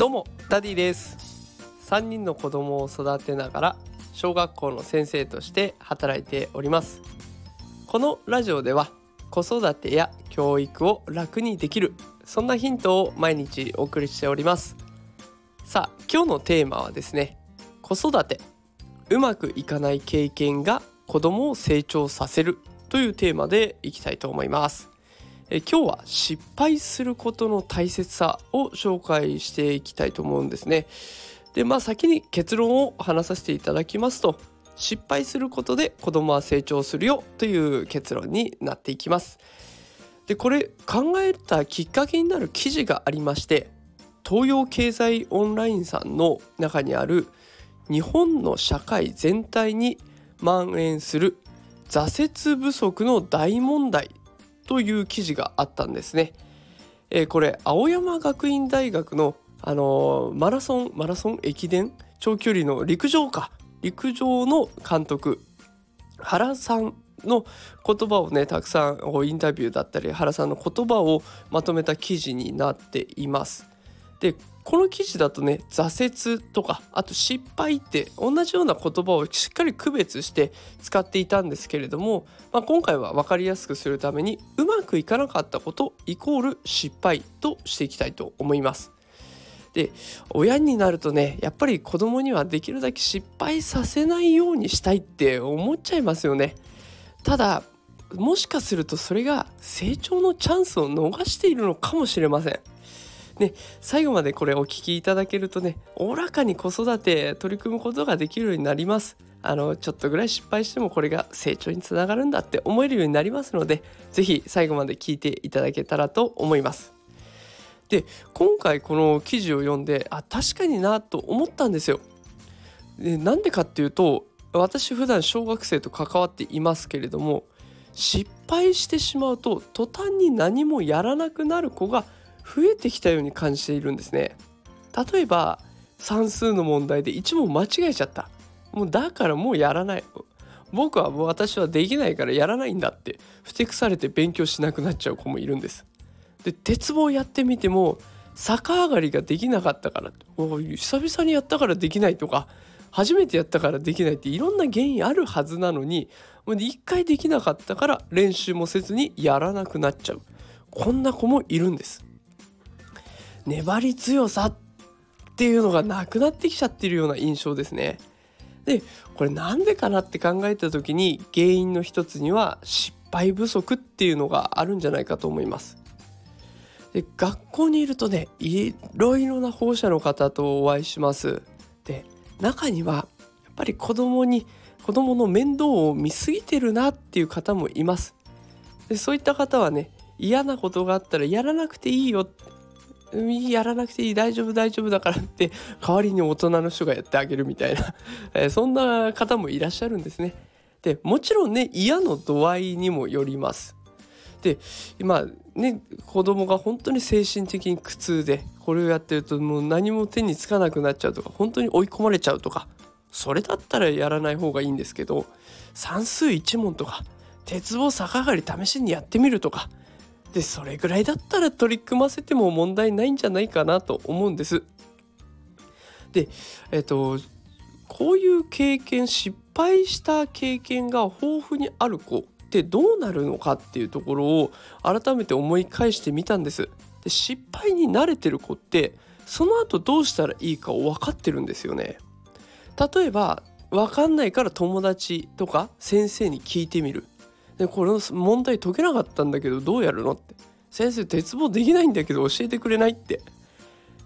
どうもダディです。3人の子供を育てながら小学校の先生として働いております。このラジオでは子育てや教育を楽にできるそんなヒントを毎日お送りしております。さあ今日のテーマはですね子育て。うまくいかない経験が子供を成長させるというテーマでいきたいと思います。え今日は失敗することの大切さを紹介していきたいと思うんですね。でまあ先に結論を話させていただきますと失敗することで子供は成長するよという結論になっていきます。でこれ考えたきっかけになる記事がありまして東洋経済オンラインさんの中にある日本の社会全体に蔓延する挫折不足の大問題という記事があったんですね。えー、これ青山学院大学の、あのー、マラソンマラソン駅伝長距離の陸上か陸上の監督原さんの言葉をねたくさんインタビューだったり原さんの言葉をまとめた記事になっています。でこの記事だとね挫折とかあと失敗って同じような言葉をしっかり区別して使っていたんですけれども、まあ、今回は分かりやすくするためにうまくいかなかったことイコール失敗としていきたいと思います。で親になるとねやっぱり子供にはできるだけ失敗させないようにしたいって思っちゃいますよね。ただもしかするとそれが成長のチャンスを逃しているのかもしれません。ね、最後までこれお聞きいただけるとねおおらかに子育て取り組むことができるようになります。あのちょっとぐらい失敗してもこれが成長につながるんだって思えるようになりますので是非最後まで聞いていただけたらと思います。で今回この記事を読んであ確かになと思ったんですよ。でなんでかっていうと私普段小学生と関わっていますけれども失敗してしまうと途端に何もやらなくなる子が増えてきたように感じているんですね。例えば算数の問題で1問間違えちゃった。もうだからもうやらない。僕はもう私はできないからやらないんだって。ふてくされて勉強しなくなっちゃう子もいるんです。で鉄棒やってみても逆上がりができなかったから。久々にやったからできないとか。初めてやったからできないって。いろんな原因あるはずなのに一回できなかったから練習もせずにやらなくなっちゃう。こんな子もいるんです。粘り強さっていうのがなくなってきちゃってるような印象ですね。でこれなんでかなって考えた時に原因の一つには失敗不足っていうのがあるんじゃないかと思います。で学校にいるとねいろいろな保護者の方とお会いします。で中にはやっぱり子供に子供の面倒を見すぎてるなっていう方もいます。でそういった方はね嫌なことがあったらやらなくていいよやらなくていい大丈夫大丈夫だからって代わりに大人の人がやってあげるみたいな、そんな方もいらっしゃるんですね。でもちろんね嫌の度合いにもよります。で今ね子供が本当に精神的に苦痛でこれをやってるともう何も手につかなくなっちゃうとか本当に追い込まれちゃうとかそれだったらやらない方がいいんですけど算数1問とか鉄棒逆上がり試しにやってみるとかでそれぐらいだったら取り組ませても問題ないんじゃないかなと思うんです。でえっとこういう経験失敗した経験が豊富にある子ってどうなるのかっていうところを改めて思い返してみたんです。で失敗に慣れてる子ってその後どうしたらいいかを分かってるんですよね。例えば分かんないから友達とか先生に聞いてみるでこれの問題解けなかったんだけどどうやるのって。先生鉄棒できないんだけど教えてくれないって。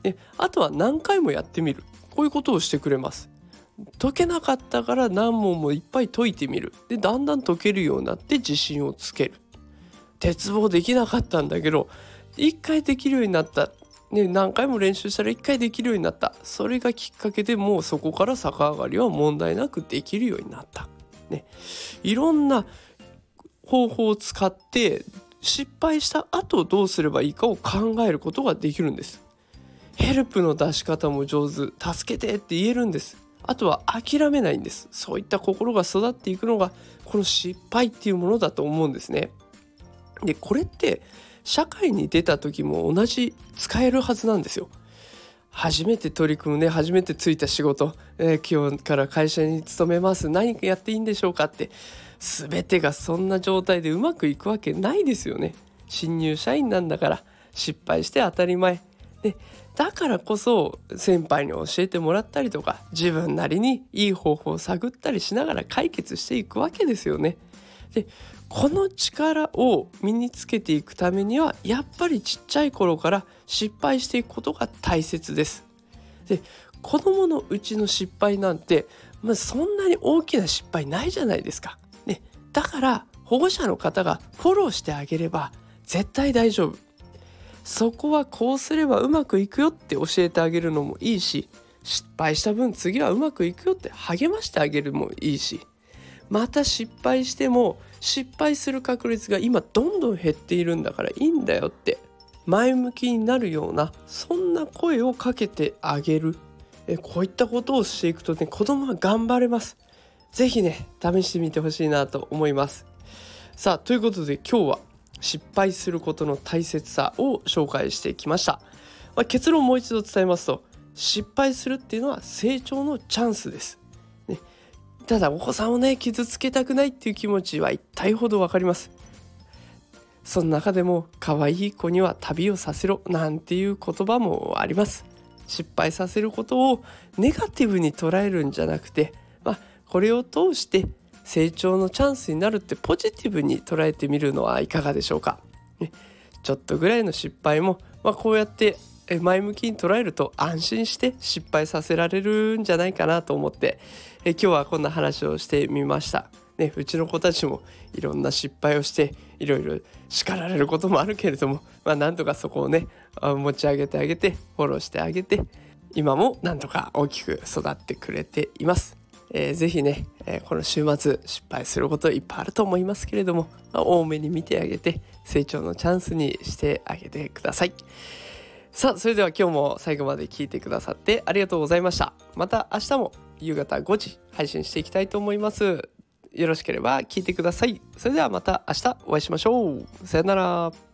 であとは何回もやってみる。こういうことをしてくれます。解けなかったから何問もいっぱい解いてみる。でだんだん解けるようになって自信をつける。鉄棒できなかったんだけど一回できるようになった。ね、何回も練習したら1回できるようになった。それがきっかけでもうそこから逆上がりは問題なくできるようになった、ね、いろんな方法を使って失敗した後どうすればいいかを考えることができるんです。ヘルプの出し方も上手。助けてって言えるんです。あとは諦めないんです。そういった心が育っていくのがこの失敗っていうものだと思うんですね。でこれって社会に出た時も同じ使えるはずなんですよ。初めて取り組むね。初めてついた仕事、えー、今日から会社に勤めます。何やっていいんでしょうかって。全てがそんな状態でうまくいくわけないですよね新入社員なんだから失敗して当たり前でだからこそ先輩に教えてもらったりとか自分なりにいい方法を探ったりしながら解決していくわけですよね。でこの力を身につけていくためにはやっぱりちっちゃい頃から失敗していくことが大切です。で子供のうちの失敗なんて、まあ、そんなに大きな失敗ないじゃないですか。だから保護者の方がフォローしてあげれば絶対大丈夫。そこはこうすればうまくいくよって教えてあげるのもいいし失敗した分次はうまくいくよって励ましてあげるもいいしまた失敗しても失敗する確率が今どんどん減っているんだからいいんだよって前向きになるようなそんな声をかけてあげるえこういったことをしていくとね子供は頑張れます是非ね試してみてほしいなと思います。さあということで今日は失敗することの大切さを紹介してきました、まあ、結論をもう一度伝えますと失敗するっていうのは成長のチャンスです、ね、ただお子さんをね傷つけたくないっていう気持ちは一体ほど分かります。その中でも可愛い子には旅をさせろなんていう言葉もあります。失敗させることをネガティブに捉えるんじゃなくて、まあ、これを通して成長のチャンスになるってポジティブに捉えてみるのはいかがでしょうか？ねちょっとぐらいの失敗も、まあ、こうやって前向きに捉えると安心して失敗させられるんじゃないかなと思ってえ今日はこんな話をしてみました。ね、うちの子たちもいろんな失敗をしていろいろ叱られることもあるけれども、まあ、なんとかそこをね持ち上げてあげてフォローしてあげて今もなんとか大きく育ってくれています。えー、ぜひね、えー、この週末失敗することいっぱいあると思いますけれども、多めに見てあげて成長のチャンスにしてあげてください。さあそれでは今日も最後まで聞いてくださってありがとうございました。また明日も夕方5時配信していきたいと思います。よろしければ聞いてください。それではまた明日お会いしましょう。さよなら。